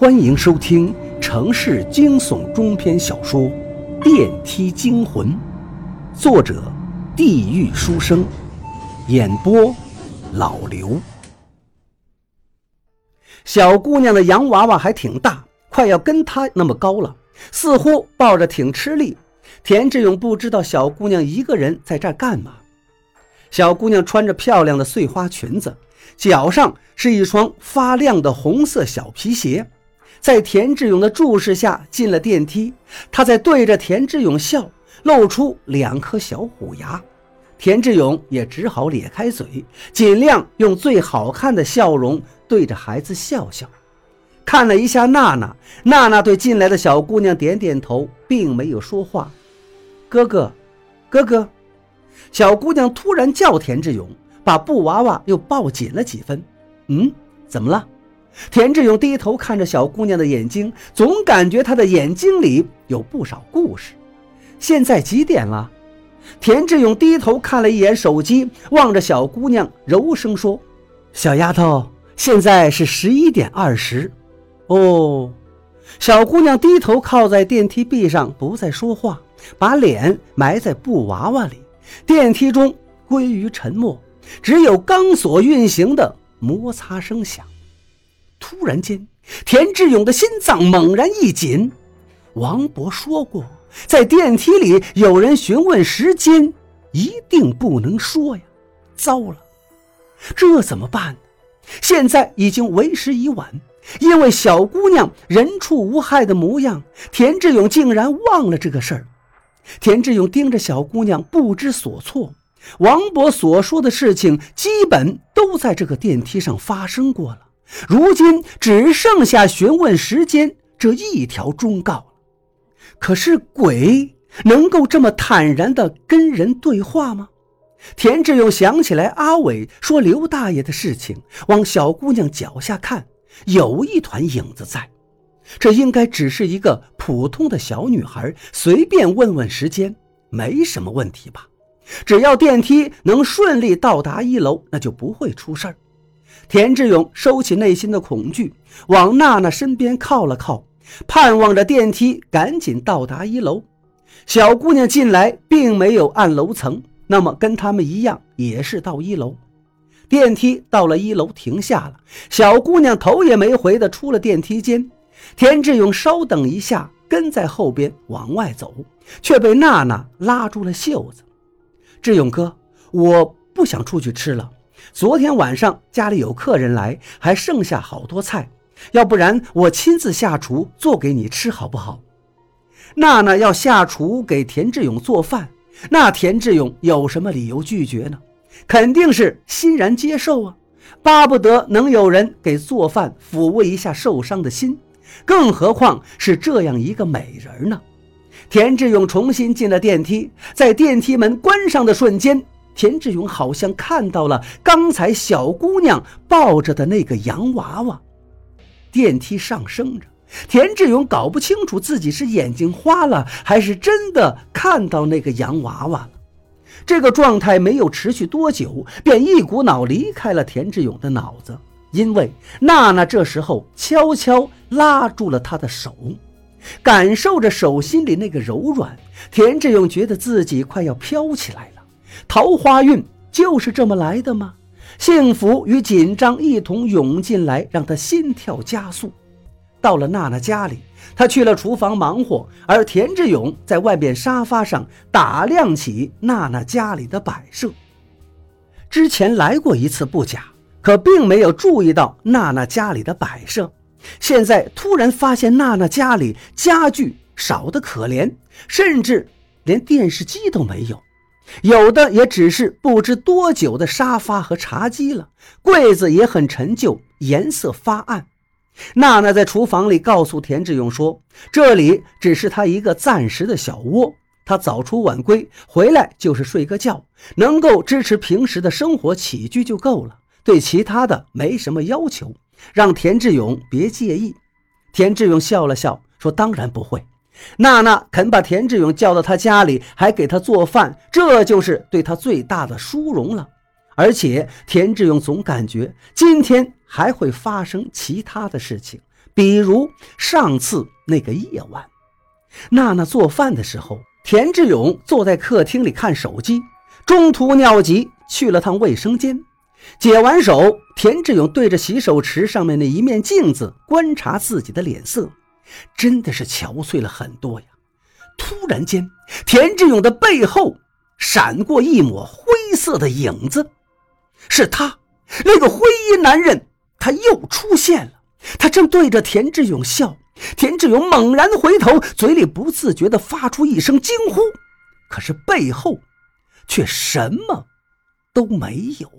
欢迎收听城市惊悚中篇小说《电梯惊魂》，作者：地狱书生，演播：老刘。小姑娘的洋娃娃还挺大，快要跟她那么高了，似乎抱着挺吃力。田志勇不知道小姑娘一个人在这儿干嘛。小姑娘穿着漂亮的碎花裙子，脚上是一双发亮的红色小皮鞋。在田志勇的注视下进了电梯，他在对着田志勇笑，露出两颗小虎牙。田志勇也只好咧开嘴，尽量用最好看的笑容对着孩子笑笑。看了一下娜娜，娜娜对进来的小姑娘点点头，并没有说话。哥哥，哥哥。小姑娘突然叫田志勇，把布娃娃又抱紧了几分。嗯，怎么了？田志勇低头看着小姑娘的眼睛，总感觉她的眼睛里有不少故事。现在几点了？田志勇低头看了一眼手机，望着小姑娘，柔声说：“小丫头，现在是十一点二十。”哦。小姑娘低头靠在电梯壁上，不再说话，把脸埋在布娃娃里。电梯中归于沉默，只有钢索运行的摩擦声响。突然间，田志勇的心脏猛然一紧。王博说过，在电梯里有人询问时间，一定不能说呀！糟了，这怎么办呢？现在已经为时已晚，因为小姑娘人畜无害的模样，田志勇竟然忘了这个事儿。田志勇盯着小姑娘，不知所措。王博所说的事情，基本都在这个电梯上发生过了。如今只剩下询问时间这一条忠告了。可是鬼能够这么坦然地跟人对话吗？田志勇想起来阿伟说刘大爷的事情，往小姑娘脚下看，有一团影子在。这应该只是一个普通的小女孩，随便问问时间，没什么问题吧？只要电梯能顺利到达一楼，那就不会出事儿。田志勇收起内心的恐惧，往娜娜身边靠了靠，盼望着电梯赶紧到达一楼。小姑娘进来并没有按楼层，那么跟他们一样也是到一楼。电梯到了一楼，停下了。小姑娘头也没回的出了电梯间。田志勇稍等一下，跟在后边往外走，却被娜娜拉住了袖子。志勇哥，我不想出去吃了。昨天晚上家里有客人来，还剩下好多菜，要不然我亲自下厨做给你吃好不好？娜娜要下厨给田志勇做饭，那田志勇有什么理由拒绝呢？肯定是欣然接受啊，巴不得能有人给做饭抚慰一下受伤的心。更何况是这样一个美人呢？田志勇重新进了电梯，在电梯门关上的瞬间，田志勇好像看到了刚才小姑娘抱着的那个洋娃娃。电梯上升着，田志勇搞不清楚自己是眼睛花了，还是真的看到那个洋娃娃了。这个状态没有持续多久，便一股脑离开了田志勇的脑子。因为娜娜这时候悄悄拉住了他的手，感受着手心里那个柔软，田志勇觉得自己快要飘起来了。桃花运就是这么来的吗？幸福与紧张一同涌进来，让他心跳加速。到了娜娜家里，他去了厨房忙活，而田志勇在外边沙发上打量起娜娜家里的摆设。之前来过一次不假。可并没有注意到娜娜家里的摆设，现在突然发现娜娜家里家具少得可怜，甚至连电视机都没有，有的也只是不知多久的沙发和茶几了。柜子也很陈旧，颜色发暗。娜娜在厨房里告诉田志勇说：“这里只是她一个暂时的小窝，她早出晚归，回来就是睡个觉，能够支持平时的生活起居就够了。”对其他的没什么要求，让田志勇别介意。田志勇笑了笑，说：“当然不会。”娜娜肯把田志勇叫到他家里，还给他做饭，这就是对他最大的殊荣了。而且田志勇总感觉今天还会发生其他的事情，比如上次那个夜晚，娜娜做饭的时候，田志勇坐在客厅里看手机，中途尿急去了趟卫生间。解完手，田志勇对着洗手池上面的一面镜子观察自己的脸色，真的是憔悴了很多呀。突然间，田志勇的背后闪过一抹灰色的影子，是他，那个灰衣男人，他又出现了。他正对着田志勇笑，田志勇猛然回头，嘴里不自觉地发出一声惊呼，可是背后却什么都没有。